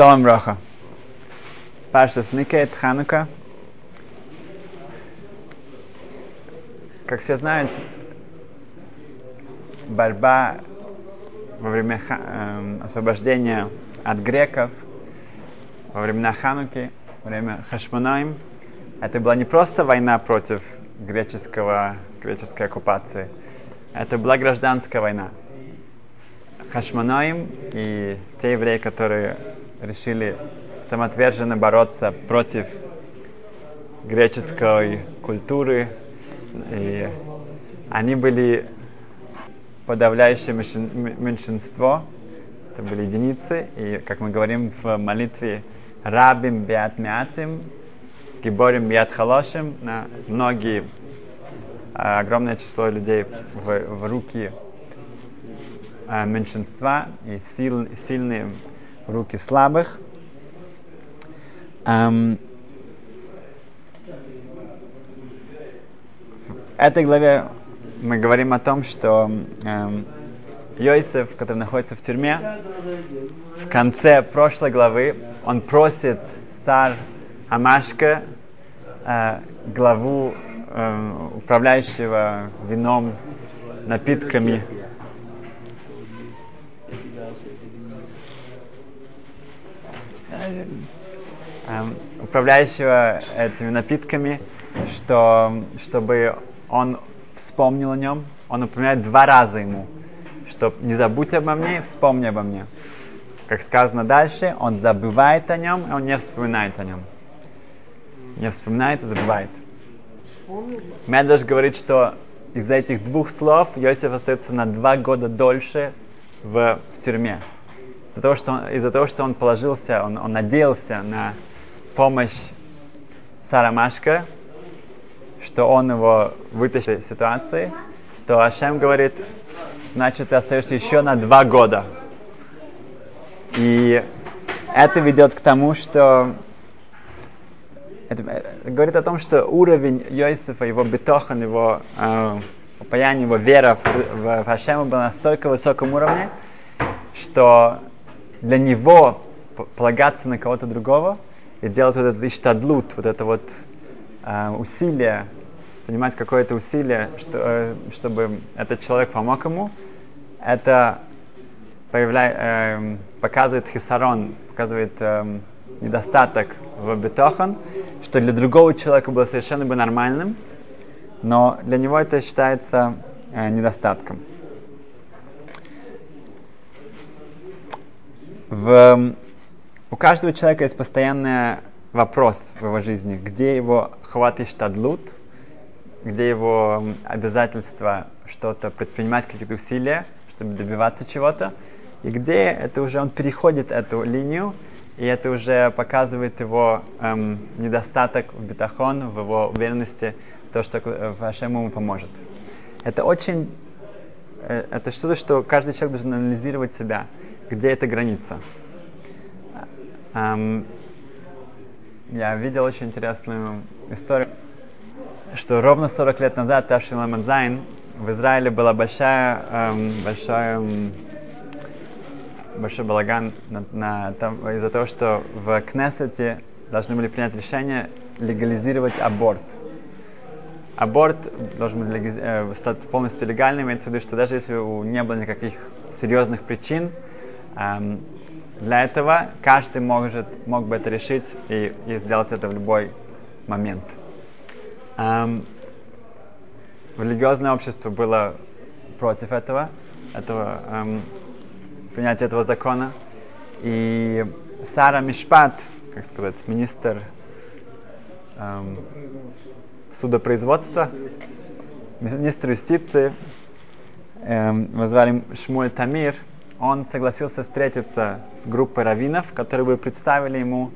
Шалом Броха. Паша Микет, Ханука. Как все знают, борьба во время э, освобождения от греков, во времена Хануки, во время Хашманаим, это была не просто война против греческого, греческой оккупации, это была гражданская война. Хашманаим и те евреи, которые решили самоотверженно бороться против греческой культуры, и они были подавляющее меньшинство, это были единицы, и, как мы говорим в молитве, рабим биат мятим, гиборим биат халошим, многие, огромное число людей в, в руки а, меньшинства и сил, сильные руки слабых. Um, в этой главе мы говорим о том, что эм, Йосиф, который находится в тюрьме, в конце прошлой главы он просит царь Амашка, э, главу э, управляющего вином, напитками, управляющего этими напитками, что, чтобы он вспомнил о нем. Он упоминает два раза ему, что не забудь обо мне, вспомни обо мне. Как сказано дальше, он забывает о нем, и он не вспоминает о нем. Не вспоминает и забывает. Медведь говорит, что из-за этих двух слов Иосиф остается на два года дольше в, в тюрьме. Из-за того, что он, из-за того, что он положился, он, он надеялся на помощь Сарамашка, что он его вытащит из ситуации, то Ашем говорит, значит, ты остаешься еще на два года. И это ведет к тому, что это, это говорит о том, что уровень Йосифа, его бетохан, его э, упаяние, его вера в, в, в Хашема был на настолько высоком уровне, что для него полагаться на кого-то другого и делать вот этот иштадлут, вот это вот э, усилие, понимать какое-то усилие, что, э, чтобы этот человек помог ему, это появля, э, показывает хисарон, показывает э, недостаток в бетохан, что для другого человека было совершенно бы нормальным, но для него это считается э, недостатком. В, у каждого человека есть постоянный вопрос в его жизни, где его хват и штадлут, где его обязательство что-то предпринимать, какие-то усилия, чтобы добиваться чего-то, и где это уже он переходит эту линию, и это уже показывает его эм, недостаток в бетахон, в его уверенности, то, что Вашем ему поможет. Это очень, э, это что-то, что каждый человек должен анализировать себя, где эта граница. Эм, я видел очень интересную историю, что ровно 40 лет назад, תי״ו שי״ן למ״ד זי״ן, в Израиле была большая, эм, большая, эм, большой балаган на, на, там, из-за того, что в Кнессете должны были принять решение легализировать аборт. Аборт должен быть легализ... э, стать полностью легальным, имеется в виду, что даже если у не было никаких серьезных причин, для этого каждый может, мог бы это решить и, и сделать это в любой момент. Um, религиозное общество было против этого, этого um, принятия этого закона. И Сара Мишпат, как сказать, министр um, судопроизводства, министр юстиции, um, мы звали Шмуль Тамир, он согласился встретиться с группой раввинов, которые бы представили ему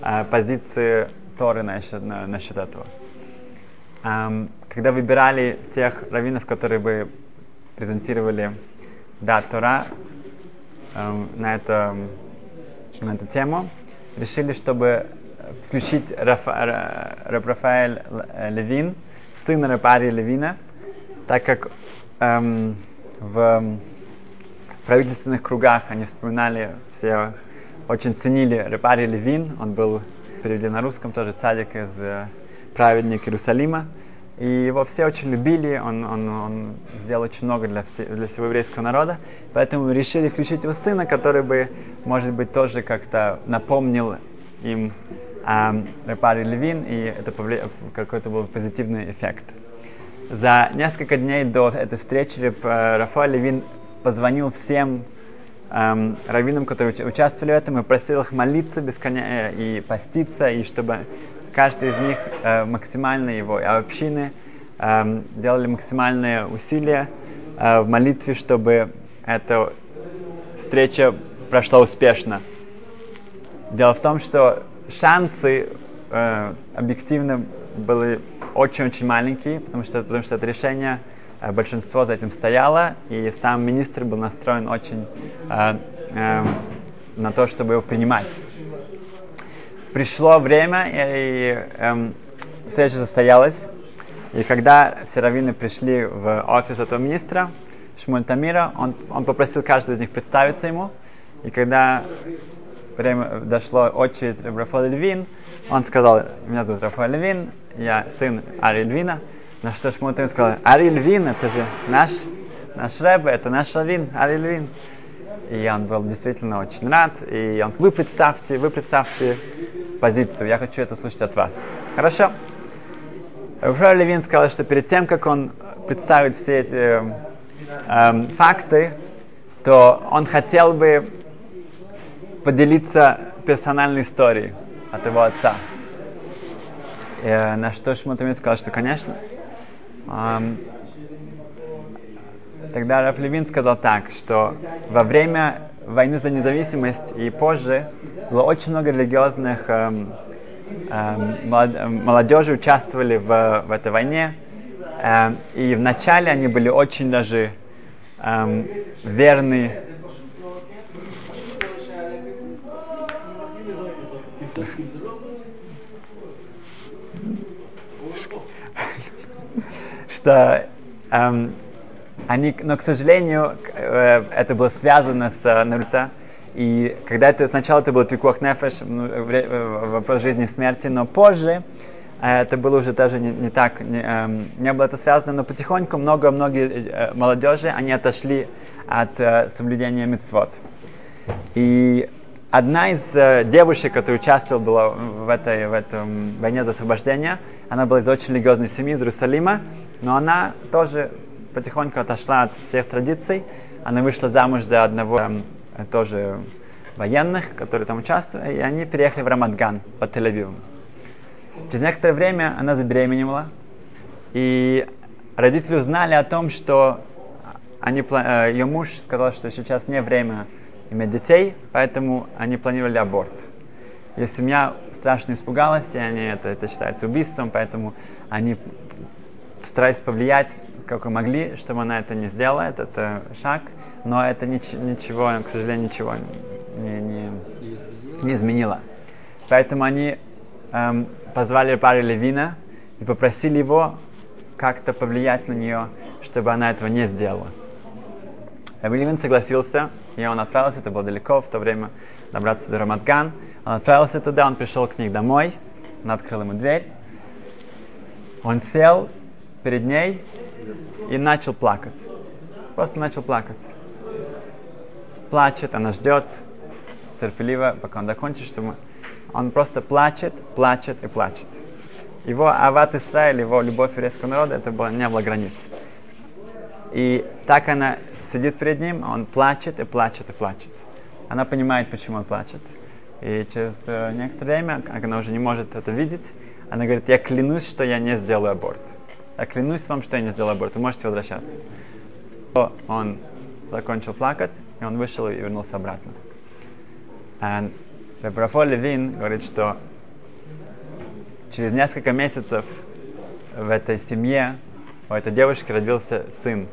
uh, позиции Торы насчет, на, насчет этого. Um, когда выбирали тех раввинов, которые бы презентировали да, Тора um, на, это, на эту тему, решили, чтобы включить Рафа, Раб Рафаэль Левин, сына Рапари Левина, так как эм, в правительственных кругах они вспоминали все очень ценили Репари Левин, он был переведен на русском тоже цадик из э, праведник Иерусалима. И его все очень любили, он, он, он сделал очень много для, все, для всего еврейского народа. Поэтому решили включить его сына, который бы, может быть, тоже как-то напомнил им э, Репари Левин, и это повли... какой-то был позитивный эффект. За несколько дней до этой встречи э, Рафаэль Левин позвонил всем эм, раввинам, которые участвовали в этом, и просил их молиться бесконя... Э, и поститься, и чтобы каждый из них э, максимально его общины э, делали максимальные усилия э, в молитве, чтобы эта встреча прошла успешно. Дело в том, что шансы э, объективно были очень-очень маленькие, потому что, потому что это решение большинство за этим стояло, и сам министр был настроен очень э, э, на то, чтобы его принимать пришло время, и эм, встреча состоялась. И когда все раввины пришли в офис этого министра, Шмуль Тамира, он, он попросил каждого из них представиться ему. И когда время дошло очередь Рафаэля Львин, он сказал, меня зовут Рафаэль Львин, я сын Ари Львина. На что Тамир сказал, Ари Львин, это же наш, наш рэбе, это наш раввин, Ари Львин. И он был действительно очень рад. И он вы представьте, вы представьте позицию. Я хочу это слушать от вас. Хорошо? Рафаэль Левин сказал, что перед тем, как он представит все эти э, э, факты, то он хотел бы поделиться персональной историей от его отца. И, э, на что Шмутамин сказал, что, конечно. Тогда Раф Левин сказал так, что во время войны за независимость и позже было очень много религиозных эм, эм, молодежи участвовали в, в этой войне. Эм, и вначале они были очень даже эм, верны что эм, они, но, к сожалению, э, это было связано с э, Наруто. И когда это сначала это был пикуах нефеш, ну, э, вопрос жизни и смерти, но позже это было уже даже не, не так, не, эм, не было это связано, но потихоньку много многие молодежи, они отошли от соблюдения мецвод. И одна из э, девушек, которая участвовала была в этой в этом войне за освобождение, она была из очень религиозной семьи, из Иерусалима, но она тоже потихоньку отошла от всех традиций. Она вышла замуж за одного э, тоже военных, которые там участвовали, и они переехали в Рамадган по Тель-Авиву. Через некоторое время она забеременела, и родители узнали о том, что они, э, ее муж сказал, что сейчас не время иметь детей, поэтому они планировали аборт. И семья страшно испугалась, и они это, это считается убийством, поэтому они старались повлиять как вы могли, чтобы она это не сделала, этот э, шаг, но это нич- ничего, к сожалению, ничего не, не, не изменило. Поэтому они эм, позвали пару Левина и попросили его как-то повлиять на нее, чтобы она этого не сделала. Раби Левин согласился, и он отправился, это было далеко, в то время добраться до Рамадган. Он отправился туда, он пришел к них домой, он открыл ему дверь. Он сел перед ней и начал плакать. Просто начал плакать. Плачет, она ждет терпеливо, пока он закончит, чтобы он просто плачет, плачет и плачет. Его ават Исраиль, его любовь еврейского народа, это было, не было границ. И так она сидит перед ним, он плачет и плачет и плачет. Она понимает, почему он плачет. И через э, некоторое время, она уже не может это видеть, она говорит, я клянусь, что я не сделаю аборт. Я клянусь вам, что я не сделал аборт, вы можете возвращаться. Он закончил плакать, и он вышел и вернулся обратно. И Рафаэль Левин говорит, что через несколько месяцев в этой семье у этой девушки родился сын.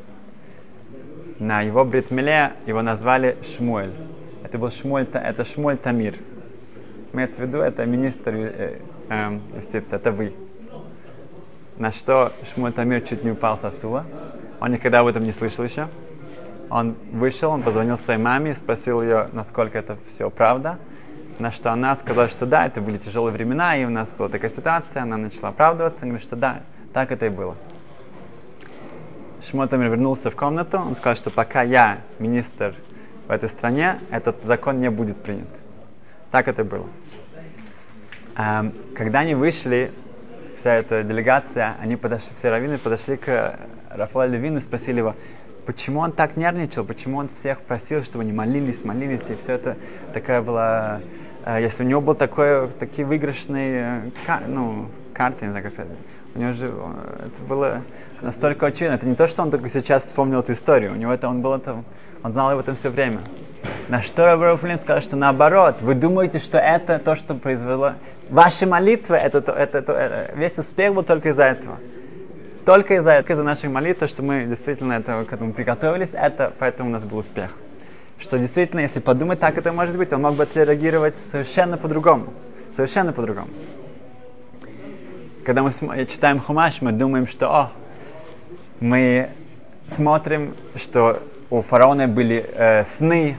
На его бритмеле его назвали Шмуэль. Это был Шмуэль, это Шмуэль Тамир. Имеется в виду, это министр э, э, юстиции, это вы. На что Шмуль Тамир чуть не упал со стула. Он никогда об этом не слышал еще. Он вышел, он позвонил своей маме спросил ее, насколько это все правда. на что она сказала, что да, это были тяжелые времена, и у нас была такая ситуация, она начала оправдываться, говорит, что да, так это и было. Шмотамир вернулся в комнату, он сказал, что пока я министр в этой стране, этот закон не будет принят. Так это было. Эм, когда они вышли, вся эта делегация, они подошли, все раввины подошли к Рафаэлю Левину и спросили его, почему он так нервничал, почему он всех просил, чтобы они молились, молились, и все это такая была, э, если у него был такой, такие выигрышные э, ну, карты, не знаю, как сказать, у него же э, это было настолько очевидно, это не то, что он только сейчас вспомнил эту историю, у него это, он был это, он знал об этом все время. На что Рабрафлин сказал, что наоборот, вы думаете, что это то, что произвело... Ваши молитвы, это, это, это, это, весь успех был только из-за этого только из-за этого, из-за наших молитв, что мы действительно это, к этому приготовились, это, поэтому у нас был успех. Что действительно, если подумать, так это может быть, он мог бы отреагировать совершенно по-другому. Совершенно по-другому. Когда мы читаем Хумаш, мы думаем, что о, мы смотрим, что у фараона были э, сны,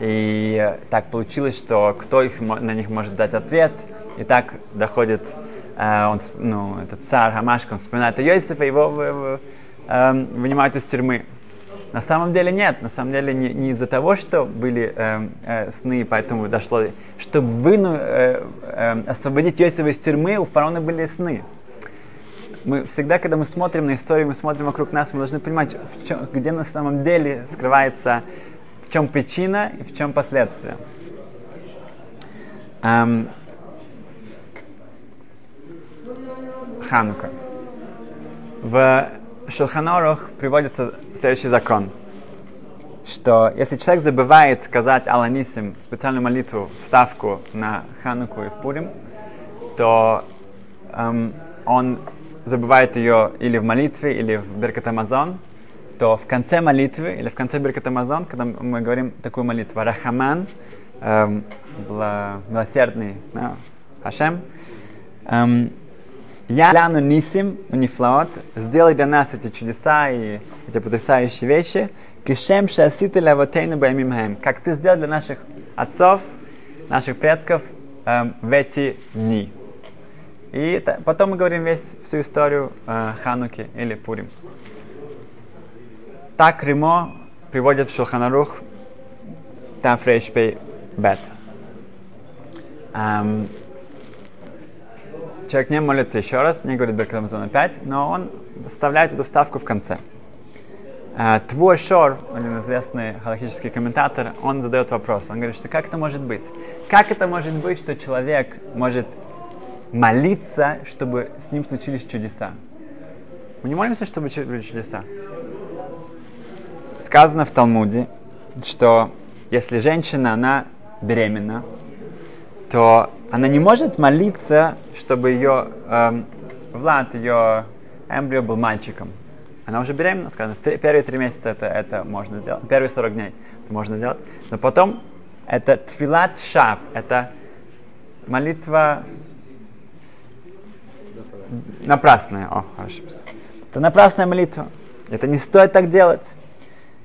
и э, так получилось, что кто их, на них может дать ответ, и так доходит Э, он, ну, этот царь Хамашка, он вспоминает о Йосифе, его э, вынимают из тюрьмы. На самом деле нет, на самом деле не, не из-за того, что были э, э, сны, поэтому дошло, чтобы выну, э, э, освободить Йосифа из тюрьмы, у фараона были сны. Мы всегда, когда мы смотрим на историю, мы смотрим вокруг нас, мы должны понимать, в чем, где на самом деле скрывается, в чем причина и в чем последствия. Эм, Ханука. В Шелханорах приводится следующий закон, что если человек забывает сказать Аланисим, специальную молитву, вставку на Хануку и в Пурим, то эм, он забывает ее или в молитве, или в Беркат Амазон, то в конце молитвы или в конце Беркат Амазон, когда мы говорим такую молитву, Рахаман, эм, милосердный, да, Хашем, эм, я ляну нисим, нифлаот, сделай для нас эти чудеса и эти потрясающие вещи, кишем шаситы лавотейну баймимхем, как ты сделал для наших отцов, наших предков эм, в эти дни. И потом мы говорим весь, всю историю э, Хануки или Пурим. Так Римо приводит в Шулханарух Тафрейшпей Бет. Um, человек не молится еще раз, не говорит Беркамазон опять, но он вставляет эту вставку в конце. Uh, Твой Шор, один известный халахический комментатор, он задает вопрос. Он говорит, что как это может быть? Как это может быть, что человек может молиться, чтобы с ним случились чудеса? Мы не молимся, чтобы были чудеса. Сказано в Талмуде, что если женщина, она беременна, то она не может молиться, чтобы ее эм, Влад, ее эмбрио был мальчиком. Она уже беременна, сказано, в первые три месяца это, это можно сделать, первые 40 дней это можно сделать. Но потом это твилат шаб, это молитва напрасная. О, хорошо. Это напрасная молитва. Это не стоит так делать.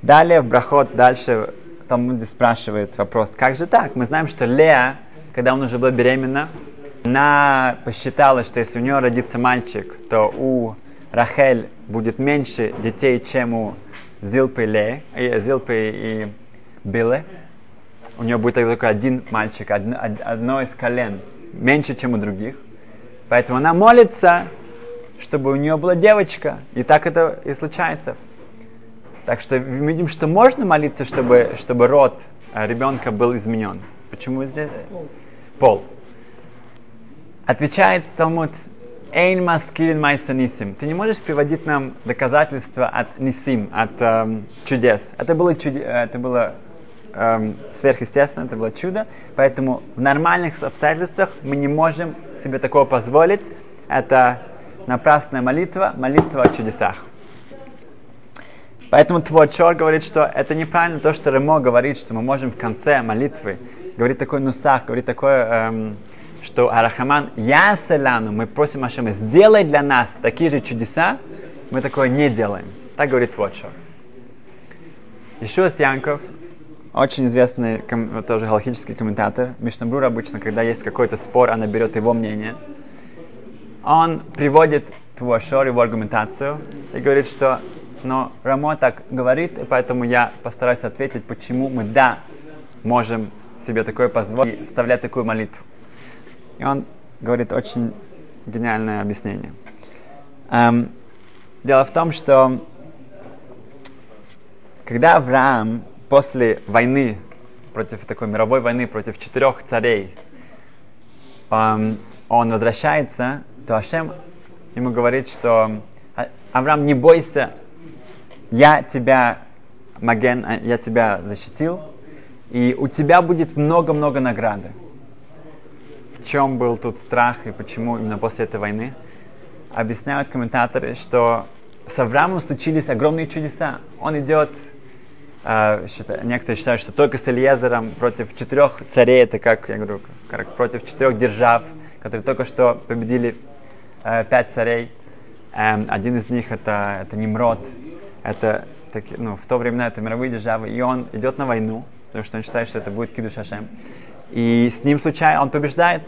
Далее в брахот, дальше там спрашивает вопрос, как же так? Мы знаем, что Леа когда она уже была беременна, она посчитала, что если у нее родится мальчик, то у Рахель будет меньше детей, чем у Зилпы, и, Зилпы и Билы. У нее будет только один мальчик, одно, одно из колен, меньше, чем у других. Поэтому она молится, чтобы у нее была девочка. И так это и случается. Так что видим, что можно молиться, чтобы, чтобы род э, ребенка был изменен. Почему здесь? пол. Отвечает Талмуд, Эйн маскилин майсанисим. Ты не можешь приводить нам доказательства от нисим, от эм, чудес. Это было, чуде, это было эм, сверхъестественно, это было чудо. Поэтому в нормальных обстоятельствах мы не можем себе такого позволить. Это напрасная молитва, молитва о чудесах. Поэтому твой Чор говорит, что это неправильно то, что Ремо говорит, что мы можем в конце молитвы говорит такой нусах, говорит такое, эм, что Арахаман Яселану, мы просим Ашема, сделай для нас такие же чудеса, мы такое не делаем. Так говорит Вотшор. Ишуас Янков, очень известный ком- тоже галактический комментатор, Мишнабрур обычно, когда есть какой-то спор, она берет его мнение, он приводит Туашор, его аргументацию, и говорит, что но Рамо так говорит, и поэтому я постараюсь ответить, почему мы, да, можем себе такое позволить и вставлять такую молитву. И он говорит очень гениальное объяснение. Эм, дело в том, что когда Авраам после войны, против такой мировой войны, против четырех царей, эм, он возвращается, то Ашем ему говорит, что «А, Авраам, не бойся, я тебя, Маген, а, я тебя защитил, и у тебя будет много-много награды. В чем был тут страх и почему именно после этой войны? Объясняют комментаторы, что с Авраамом случились огромные чудеса. Он идет, э, считаю, некоторые считают, что только с Элиезером против четырех царей, это как, я говорю, как против четырех держав, которые только что победили э, пять царей. Эм, один из них это, это Немрод, это таки, ну, в то время это мировые державы, и он идет на войну, потому что он считает, что это будет Киду Шашем. И с ним случайно он побеждает.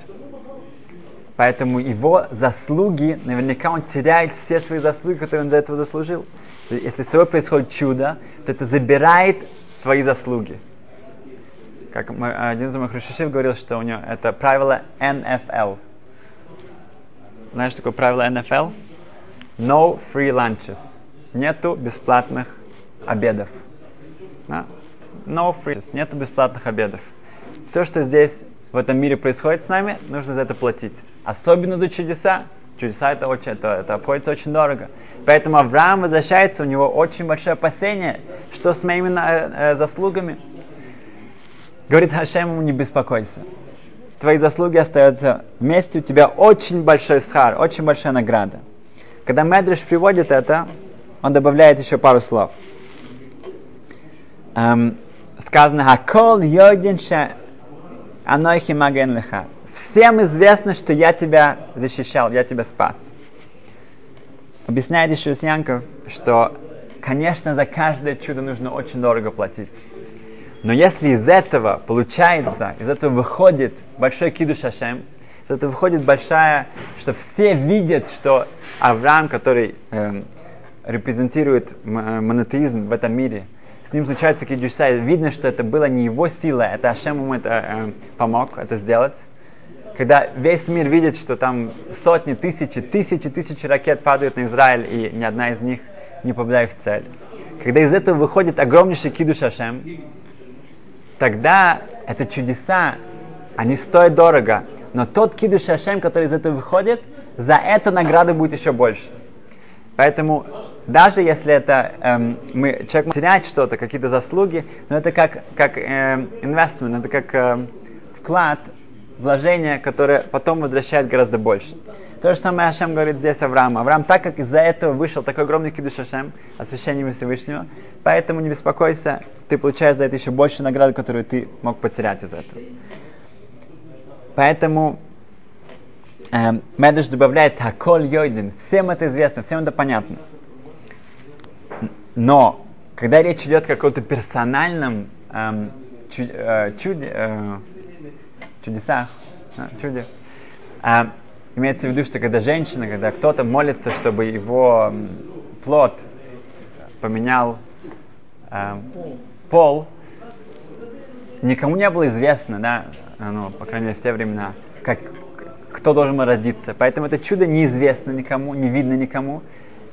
Поэтому его заслуги, наверняка он теряет все свои заслуги, которые он за этого заслужил. Если с тобой происходит чудо, то это забирает твои заслуги. Как один из моих рушишев говорил, что у него это правило NFL. Знаешь, такое правило NFL? No free lunches нету бесплатных обедов. Да? No free, нету бесплатных обедов. Все, что здесь в этом мире происходит с нами, нужно за это платить. Особенно за чудеса. Чудеса это, очень, это, это обходится очень дорого. Поэтому Авраам возвращается, у него очень большое опасение, что с моими э, э, заслугами. Говорит Хашем ему, не беспокойся. Твои заслуги остаются вместе, у тебя очень большой схар, очень большая награда. Когда Медриш приводит это, он добавляет еще пару слов. Эм, сказано, «Хакол йодинша анойхи маген леха». Всем известно, что я тебя защищал, я тебя спас. Объясняет еще Янков, что, конечно, за каждое чудо нужно очень дорого платить. Но если из этого получается, из этого выходит большой кидуш Шашем, из этого выходит большая, что все видят, что Авраам, который эм, репрезентирует э, монотеизм в этом мире, с ним случаются такие чудеса, видно, что это было не его сила, это Ашем ему это, э, помог это сделать. Когда весь мир видит, что там сотни, тысячи, тысячи, тысячи ракет падают на Израиль, и ни одна из них не попадает в цель. Когда из этого выходит огромнейший кидуш Ашем, тогда это чудеса, они стоят дорого. Но тот кидуш Ашем, который из этого выходит, за это награда будет еще больше. Поэтому даже если это эм, мы, человек теряет что-то, какие-то заслуги, но это как, как эм, investment, это как эм, вклад, вложение, которое потом возвращает гораздо больше. То же самое Ашем говорит здесь Авраам. Авраам, так как из-за этого вышел такой огромный кидуш Ашем, освящением Всевышнего, поэтому не беспокойся, ты получаешь за это еще больше награды, которую ты мог потерять из этого. Поэтому эм, Медыш добавляет Хаколь Йойдин. Всем это известно, всем это понятно. Но когда речь идет о каком-то персональном эм, чу, э, чуде, э, чудесах, э, чуде, э, имеется в виду, что когда женщина, когда кто-то молится, чтобы его плод поменял э, пол, никому не было известно, да, ну, по крайней мере, в те времена, как, кто должен родиться. Поэтому это чудо неизвестно никому, не видно никому.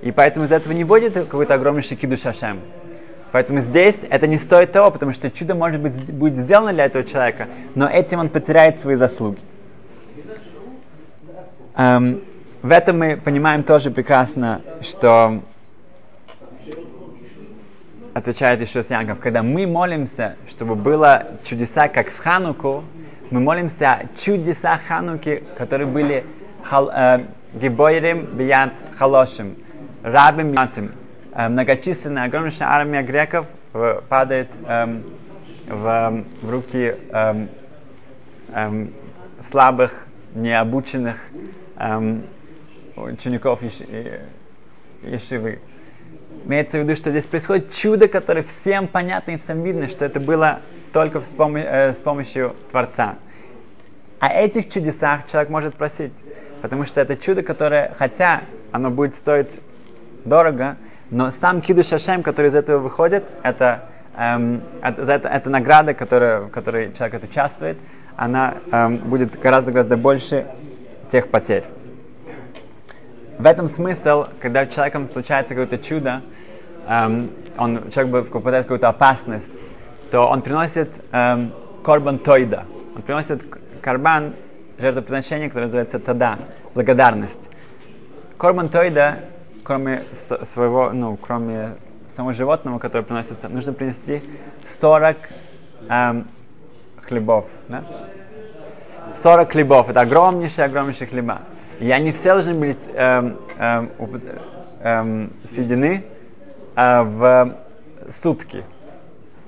И поэтому из этого не будет какой-то огромнейший киду шашем. Поэтому здесь это не стоит того, потому что чудо может быть будет сделано для этого человека, но этим он потеряет свои заслуги. Эм, в этом мы понимаем тоже прекрасно, что отвечает еще Яков, когда мы молимся, чтобы было чудеса, как в Хануку, мы молимся о чудеса Хануки, которые были хал, э, Гибойрим Бият Халошим, рабим Ятим. Э, многочисленная, огромнейшая армия греков э, падает э, в, в руки э, э, слабых, необученных э, учеников Ешивы. Имеется в виду, что здесь происходит чудо, которое всем понятно и всем видно, что это было только с, пом- э, с помощью Творца. О этих чудесах человек может просить. Потому что это чудо, которое, хотя оно будет стоить дорого, но сам кидуш Шашем, который из этого выходит, это, эм, это, это, награда, которая, в которой человек участвует, она эм, будет гораздо-гораздо больше тех потерь. В этом смысл, когда человеком случается какое-то чудо, эм, он, человек попадает в какую-то опасность, то он приносит эм, корбан тойда. Он приносит карбан, жертвоприношение, которое называется тада, благодарность. Корбан тойда, кроме своего, ну, кроме самого животного, которое приносится, нужно принести 40 эм, хлебов. Да? 40 хлебов. Это огромнейшие, огромнейшие хлеба. И они все должны быть эм, эм, эм, съедены э, в сутки.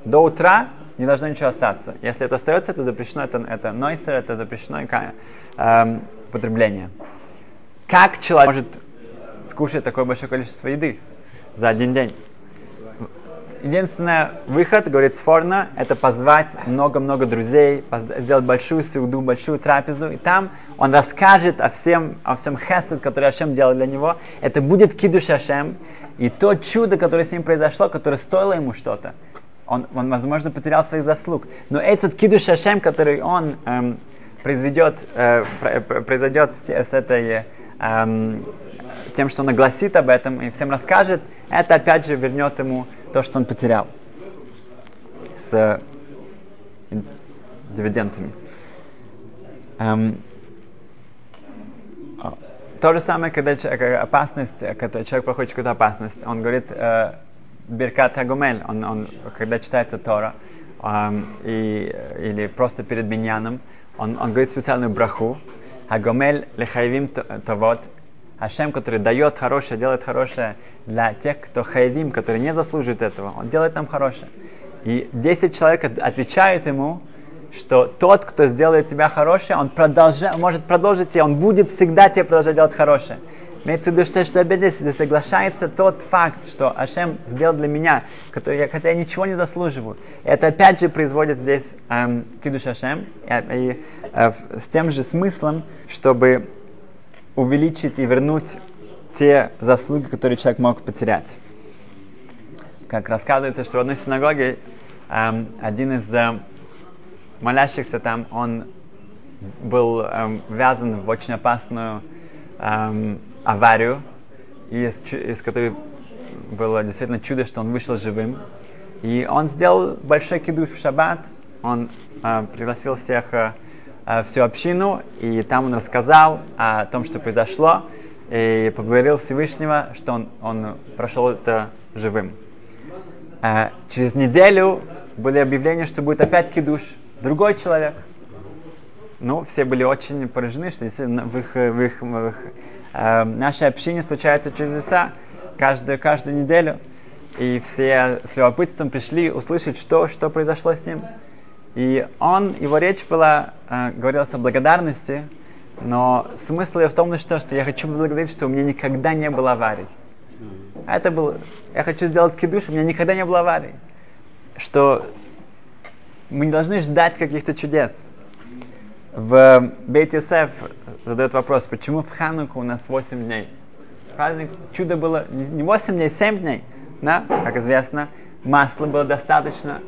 До утра не должно ничего остаться. Если это остается, это запрещено, это, это нойсер, это запрещено эм, употребление. Как человек может скушать такое большое количество еды за один день? единственный выход, говорит Сфорна, это позвать много-много друзей, сделать большую сауду, большую трапезу, и там он расскажет о всем, о всем хесед, который Ашем делал для него. Это будет кидуш Ашем, и то чудо, которое с ним произошло, которое стоило ему что-то. Он, он, возможно, потерял своих заслуг. Но этот кидуш Ашем, который он эм, произведет, э, произойдет с, с этой эм, тем, что он огласит об этом и всем расскажет, это опять же вернет ему то, что он потерял с дивидендами. Эм, то же самое, когда опасность, когда человек проходит какую-то опасность, он говорит э, Биркат Агумель, он, он, когда читается Тора, эм, и, или просто перед Биньяном, он, он говорит специальную браху, Агумель лехайвим тавод, Ашем, который дает хорошее, делает хорошее для тех, кто хайвим, который не заслуживает этого. Он делает нам хорошее. И 10 человек отвечают ему, что тот, кто сделает тебя хорошее, он продолжа, может продолжить тебе, он будет всегда тебе продолжать делать хорошее. Имеется в виду, что, что здесь соглашается тот факт, что Ашем сделал для меня, который я, хотя я ничего не заслуживаю. Это опять же производит здесь эм, Кидуш Ашем и, и э, с тем же смыслом, чтобы увеличить и вернуть те заслуги, которые человек мог потерять. Как рассказывается, что в одной синагоге эм, один из э, молящихся там, он был эм, ввязан в очень опасную эм, аварию, из, из которой было действительно чудо, что он вышел живым. И он сделал большой кидуш в шаббат, он э, пригласил всех э, э, всю общину, и там он рассказал о том, что произошло, и поблагодарил Всевышнего, что он, он прошел это живым. Э, через неделю были объявления, что будет опять кидуш, другой человек. Ну, все были очень поражены, что действительно в их, в их, в их э, нашей общине случаются чудеса каждую, каждую неделю. И все с любопытством пришли услышать, что, что произошло с ним. И он, его речь была, э, говорилась о благодарности, но смысл ее в том, что, что я хочу благодарить, что у меня никогда не было аварий. А это был, я хочу сделать кидуш, у меня никогда не было аварий. Что мы не должны ждать каких-то чудес. В Бейт Йосеф задает вопрос, почему в Хануку у нас 8 дней? Праздник чудо было не 8 дней, 7 дней. Да? Как известно, масла было достаточно,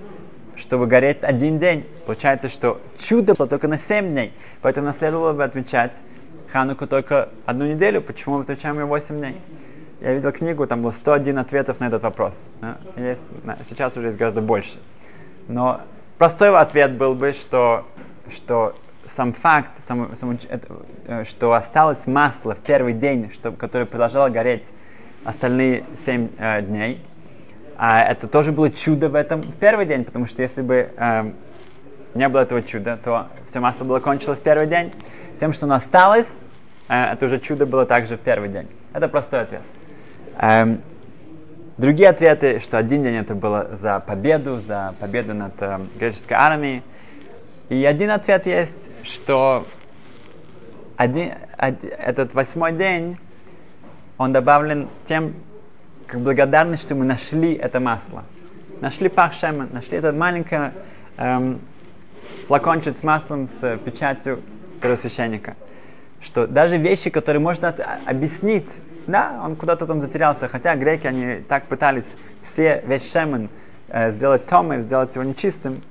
чтобы гореть один день. Получается, что чудо было только на 7 дней. Поэтому нам следовало бы отмечать Хануку только одну неделю. Почему мы отмечаем ее 8 дней? Я видел книгу, там было 101 ответов на этот вопрос. Есть, сейчас уже есть гораздо больше. Но простой ответ был бы, что, что сам факт, сам, сам, это, что осталось масло в первый день, что, которое продолжало гореть остальные 7 э, дней, а это тоже было чудо в этом в первый день, потому что если бы э, не было этого чуда, то все масло было кончилось в первый день. Тем, что оно осталось, э, это уже чудо было также в первый день. Это простой ответ. Эм, другие ответы, что один день это было за победу, за победу над э, греческой армией. И один ответ есть, что один, один, этот восьмой день, он добавлен тем, как благодарность, что мы нашли это масло. Нашли пах шема, нашли это маленькое эм, флакончик с маслом с печатью первосвященника. Что даже вещи, которые можно от- объяснить, да, он куда-то там затерялся, хотя греки, они так пытались все весь шемен э, сделать томой, сделать его нечистым,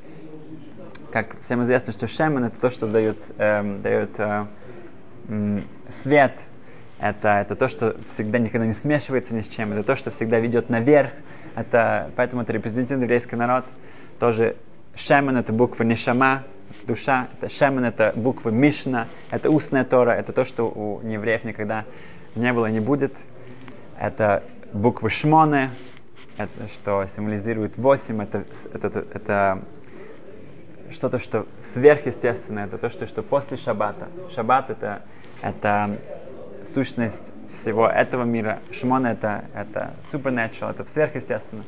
как всем известно, что шемен это то, что дает, эм, дает э, свет, это, это то, что всегда никогда не смешивается ни с чем, это то, что всегда ведет наверх, это, поэтому это репрезентативный еврейский народ. Тоже шемен это буква нишама, душа, это шемен это буквы мишна, это устная тора, это то, что у неевреев никогда не было не будет. Это буквы шмоны, это, что символизирует 8, это, это, это, это что-то, что сверхъестественное, это то, что, что после шаббата. Шаббат это, это сущность всего этого мира. Шмон это, это supernatural, это сверхъестественно.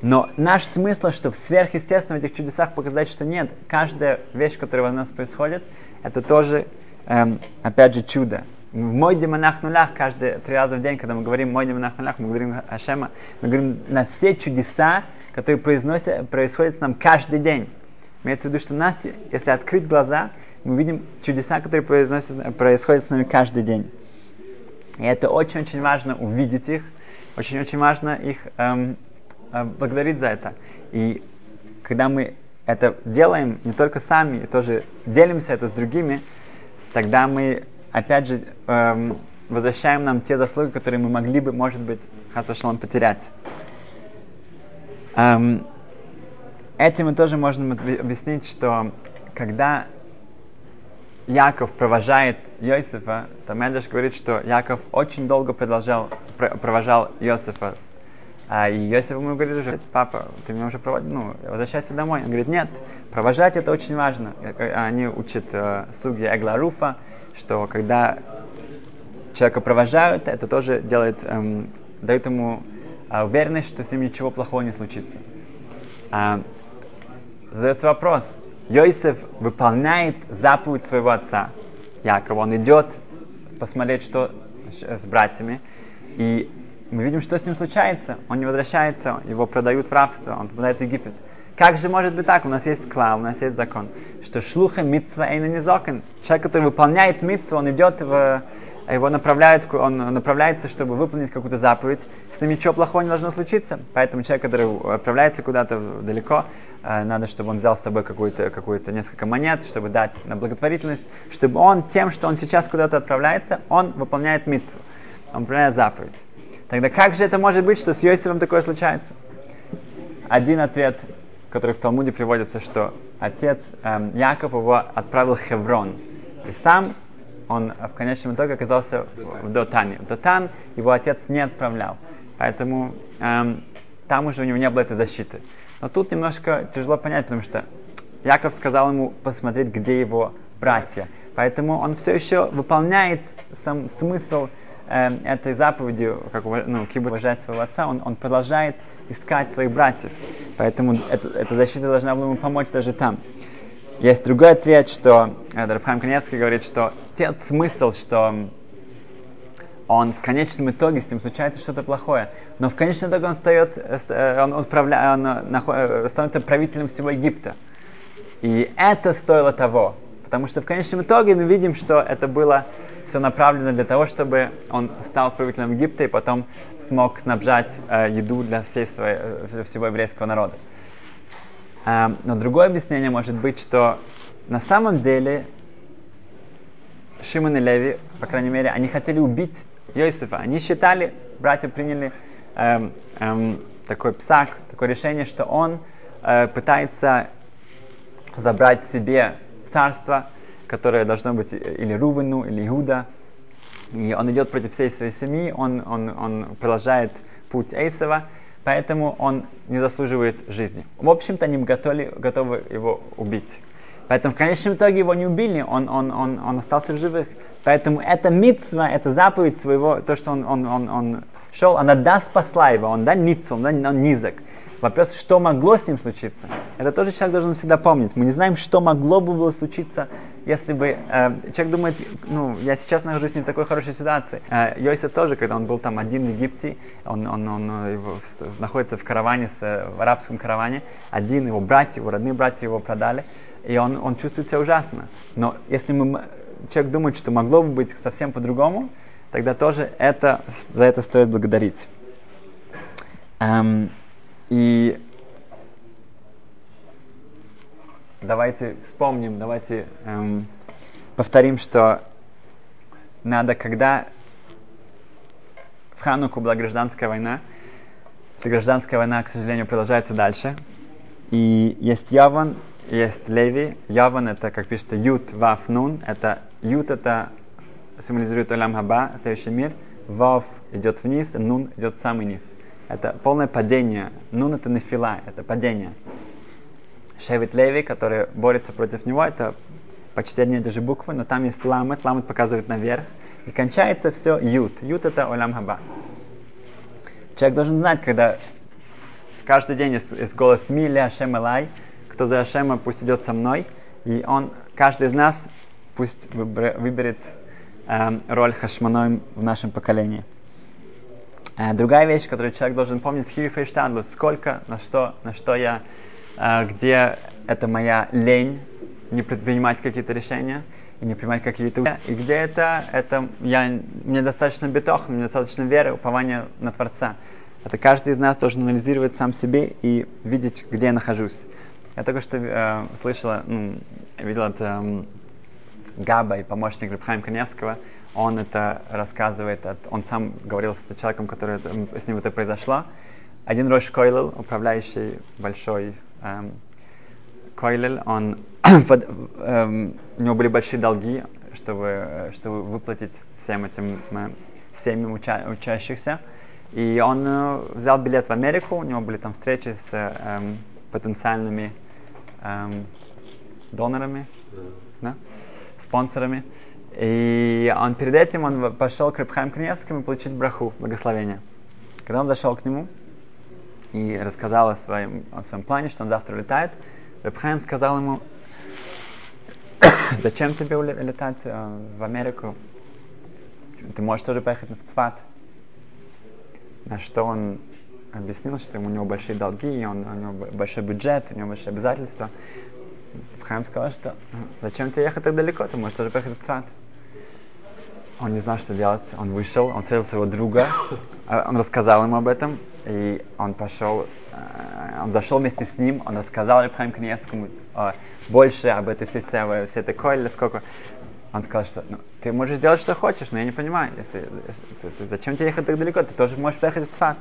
Но наш смысл, что в сверхъестественном этих чудесах показать, что нет, каждая вещь, которая у нас происходит, это тоже, эм, опять же, чудо. В мой демонах нулях каждые три раза в день, когда мы говорим мой демонах нулях, мы говорим Ашема, мы говорим на все чудеса, которые произносят, происходят с нам каждый день. Имеется в виду, что нас, если открыть глаза, мы видим чудеса, которые произносят, происходят с нами каждый день. И это очень-очень важно увидеть их, очень-очень важно их эм, э, благодарить за это. И когда мы это делаем не только сами, и тоже делимся это с другими, тогда мы, опять же, эм, возвращаем нам те заслуги, которые мы могли бы, может быть, хасашалом потерять. Эм, этим мы тоже можем объ- объяснить, что когда Яков провожает Иосифа, то Медреш говорит, что Яков очень долго продолжал, про- провожал Иосифа. А и Иосиф ему говорит уже, папа, ты меня уже проводил, ну, возвращайся домой. Он говорит, нет, провожать это очень важно. Э, Они учат э, суги Эгларуфа, что когда человека провожают, это тоже делает, эм, дает ему э, уверенность, что с ним ничего плохого не случится. А, задается вопрос, Йосиф выполняет заповедь своего отца, Якова, он идет посмотреть, что с братьями, и мы видим, что с ним случается. Он не возвращается, его продают в рабство, он попадает в Египет. Как же может быть так? У нас есть кла, у нас есть закон, что шлуха митцва эйна не закон. Человек, который выполняет митцву, он идет в его направляют, он направляется, чтобы выполнить какую-то заповедь, с ним ничего плохого не должно случиться. Поэтому человек, который отправляется куда-то далеко, э, надо, чтобы он взял с собой какую-то, какую-то несколько монет, чтобы дать на благотворительность, чтобы он тем, что он сейчас куда-то отправляется, он выполняет митцву, он выполняет заповедь. Тогда как же это может быть, что с Йосифом такое случается? Один ответ, который в Талмуде приводится, что отец эм, Яков его отправил в Хеврон. И сам он в конечном итоге оказался в Дотане. В Дотан его отец не отправлял. Поэтому эм, там уже у него не было этой защиты. Но тут немножко тяжело понять, потому что Яков сказал ему посмотреть, где его братья. Поэтому он все еще выполняет сам смысл э, этой заповеди, как ну, кибу уважать своего отца, он, он продолжает искать своих братьев. Поэтому это- эта защита должна была ему помочь даже там. Есть другой ответ, что э, Рабхайм Каневский говорит, что тот смысл, что он в конечном итоге с ним случается что-то плохое, но в конечном итоге он, встает, э, э, он, управля- он э, нахо- э, становится правителем всего Египта. И это стоило того, потому что в конечном итоге мы видим, что это было все направлено для того, чтобы он стал правителем Египта и потом смог снабжать э, еду для всей своей, э, всего еврейского народа. А, но другое объяснение может быть, что на самом деле Шимон и Леви, по крайней мере, они хотели убить Йосифа. Они считали, братья приняли эм, эм, такой псак, такое решение, что он э, пытается забрать себе царство, которое должно быть или Рувену, или Иуда. И он идет против всей своей семьи, он, он, он продолжает путь Эйсова, поэтому он не заслуживает жизни. В общем-то, они готовы, готовы его убить. Поэтому в конечном итоге его не убили, он, он, он, он остался в живых. Поэтому эта митцва, эта заповедь своего, то, что он, он, он, он шел, она да спасла его, он да ницл, он, да, он низок. Вопрос, что могло с ним случиться, это тоже человек должен всегда помнить. Мы не знаем, что могло бы было случиться если бы э, человек думает, ну, я сейчас нахожусь не в такой хорошей ситуации. Э, Йосиф тоже, когда он был там один в Египте, он, он, он, он его, в, находится в караване, с, в арабском караване, один, его братья, его родные братья его продали, и он, он чувствует себя ужасно. Но если мы, человек думает, что могло бы быть совсем по-другому, тогда тоже это, за это стоит благодарить. Эм, и давайте вспомним, давайте эм, повторим, что надо, когда в Хануку была гражданская война, эта гражданская война, к сожалению, продолжается дальше. И есть Яван, есть Леви. Яван это, как пишется, Ют, Ваф, Нун. Это Ют это символизирует Олям Хаба, следующий мир. Вав идет вниз, Нун идет в самый низ. Это полное падение. Нун это нефила, это падение. Шевит Леви, который борется против него, это почти одни и те же буквы, но там есть ламет, ламет показывает наверх. И кончается все ют. Ют это олям хаба. Человек должен знать, когда каждый день есть, есть голос Мили Ашем Элай, кто за Ашема пусть идет со мной, и он, каждый из нас пусть выберет э, роль Хашманой в нашем поколении. Э, другая вещь, которую человек должен помнить, Хиви сколько, на что, на что я где это моя лень не предпринимать какие-то решения и не принимать какие-то и где это, это я, мне достаточно бетох, мне достаточно веры, упования на Творца. Это каждый из нас должен анализировать сам себе и видеть, где я нахожусь. Я только что э, слышала, ну, видел это э, Габа и помощник Рабхайм Коневского, он это рассказывает, от, он сам говорил с человеком, который с ним это произошло. Один Рош Койлел, управляющий большой эм, Койлель, он, эм, у него были большие долги, чтобы, чтобы выплатить всем этим э, семьям уча, учащихся. И он э, взял билет в Америку, у него были там встречи с эм, потенциальными эм, донорами, да, спонсорами. И он перед этим он пошел к Рабхайм Каневскому получить браху, благословение. Когда он зашел к нему, и рассказал о своем, о своем плане, что он завтра улетает. Рабхайм сказал ему, зачем тебе летать э, в Америку? Ты можешь тоже поехать в Цват. На что он объяснил, что у него большие долги, он, у него большой бюджет, у него большие обязательства. Рабхайм сказал, что зачем тебе ехать так далеко, ты можешь тоже поехать в Цват. Он не знал, что делать. Он вышел, он встретил своего друга, а он рассказал ему об этом, и он пошел, э, он зашел вместе с ним, он рассказал Рабхайм Каневскому э, больше об этой всей, всей этой койле, сколько он сказал, что ну, ты можешь сделать, что хочешь, но я не понимаю, если, если ты, ты, зачем тебе ехать так далеко, ты тоже можешь поехать в Цват.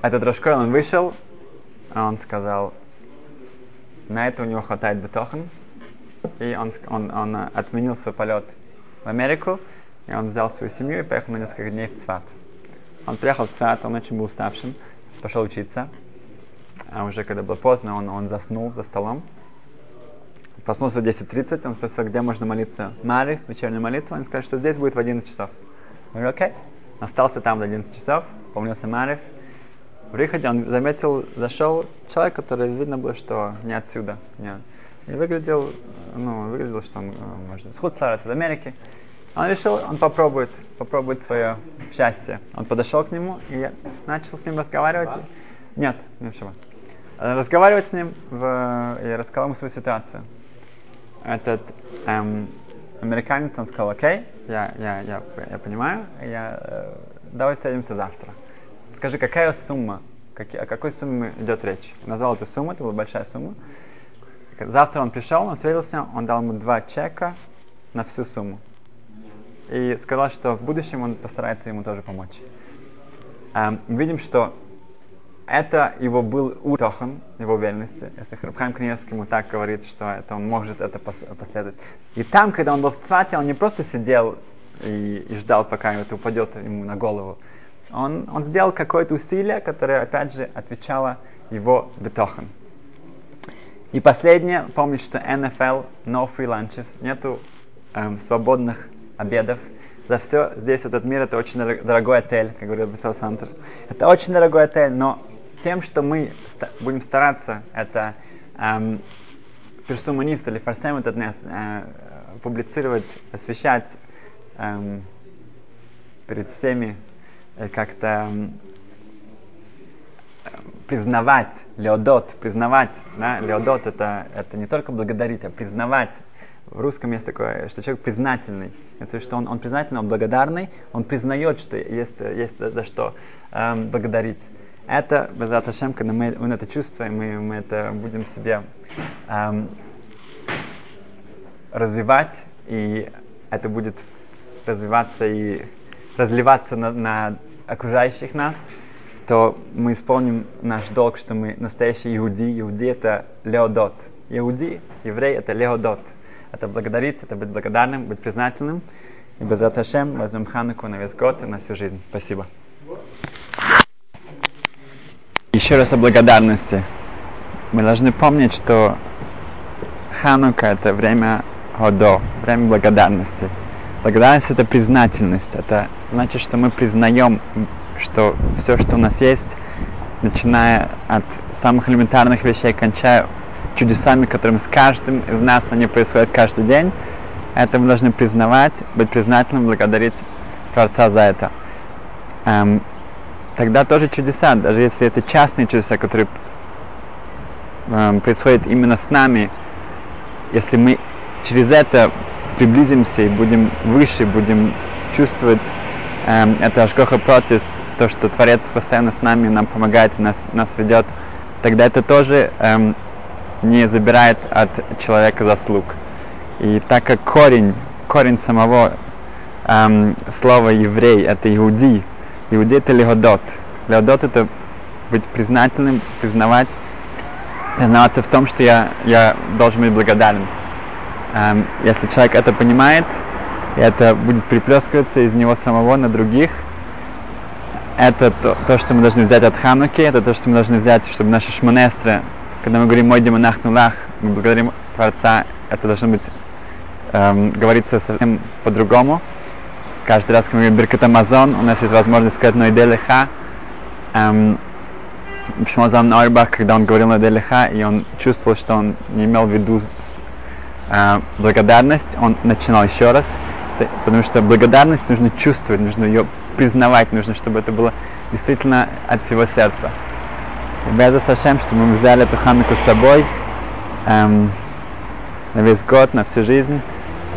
Этот Рошкойл, он вышел, он сказал, на это у него хватает бетохан, и он, он, он отменил свой полет в Америку, и он взял свою семью и поехал на несколько дней в Цват. Он приехал в Цват, он очень был уставшим, пошел учиться. А уже когда было поздно, он, он заснул за столом. Проснулся в 10.30, он спросил, где можно молиться Мари, вечернюю молитву. Он сказал, что здесь будет в 11 часов. Он говорит, окей. Остался там до 11 часов, помнился Марив. В выходе он заметил, зашел человек, который видно было, что не отсюда. Не, и выглядел, ну, выглядел, что он, э, может, с из Америки. Он решил, он попробует, попробует свое счастье. Он подошел к нему и начал с ним разговаривать. Нет, не ничего. Разговаривать с ним в, и рассказал ему свою ситуацию. Этот эм, американец, он сказал, окей, я, я, я, я понимаю, я, э, давай встретимся завтра. Скажи, какая сумма, как, о какой сумме идет речь? Назвал эту сумму, это была большая сумма. Завтра он пришел, он встретился, он дал ему два чека на всю сумму и сказал, что в будущем он постарается ему тоже помочь. Эм, видим, что это его был утохан, его уверенности. Если Храбхайм Книевский ему так говорит, что это он может это пос- последовать. И там, когда он был в Цвате, он не просто сидел и, и ждал, пока это упадет ему на голову. Он, он сделал какое-то усилие, которое, опять же, отвечало его бетохан. И последнее, помнить, что NFL, no free lunches, нету эм, свободных обедов. За все здесь, этот мир, это очень дорогой отель, как говорил Бесел Сантер. Это очень дорогой отель, но тем, что мы будем стараться это эм, персуманист или фарсем этот нас э, публицировать, освещать эм, перед всеми, э, как-то э, признавать, леодот, признавать, да, леодот это, это не только благодарить, а признавать. В русском есть такое, что человек признательный. Это что он, он признательный, он благодарный, он признает, что есть, есть за, за что эм, благодарить. Это, без Аташем, когда мы, мы это чувствуем, мы, мы это будем себе эм, развивать, и это будет развиваться и разливаться на, на окружающих нас, то мы исполним наш долг, что мы настоящие иуди. Иуди это леодот. Иуди, еврей это леодот. Это благодарить, это быть благодарным, быть признательным. И без Аташем возьмем Хануку на весь год и на всю жизнь. Спасибо. Еще раз о благодарности. Мы должны помнить, что Ханука это время Годо, время благодарности. Благодарность это признательность. Это значит, что мы признаем, что все, что у нас есть, начиная от самых элементарных вещей, кончая чудесами, которыми с каждым из нас они происходят каждый день, это мы должны признавать, быть признательным, благодарить Творца за это. Эм, тогда тоже чудеса, даже если это частные чудеса, которые эм, происходят именно с нами, если мы через это приблизимся и будем выше, будем чувствовать эм, это Ашкоха Протис, то, что Творец постоянно с нами, нам помогает, нас, нас ведет, тогда это тоже эм, не забирает от человека заслуг. И так как корень, корень самого эм, слова еврей это иуди, иуди это леодот. Леодот это быть признательным, признавать, признаваться в том, что я, я должен быть благодарен. Эм, если человек это понимает, это будет приплескиваться из него самого на других, это то, то, что мы должны взять от Хануки, это то, что мы должны взять, чтобы наши шмонестры, когда мы говорим «Мой демонах нулах», мы благодарим Творца, это должно быть эм, говорится совсем по-другому. Каждый раз, когда мы говорим Беркат Амазон, у нас есть возможность сказать Нойделиха. Эм, Шмозам Нойрбах, когда он говорил Нойделиха, и он чувствовал, что он не имел в виду э, благодарность, он начинал еще раз, потому что благодарность нужно чувствовать, нужно ее признавать, нужно, чтобы это было действительно от всего сердца. И без Сашем, чтобы мы взяли эту хануку с собой эм, на весь год, на всю жизнь,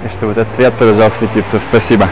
и чтобы этот свет продолжал светиться. Спасибо.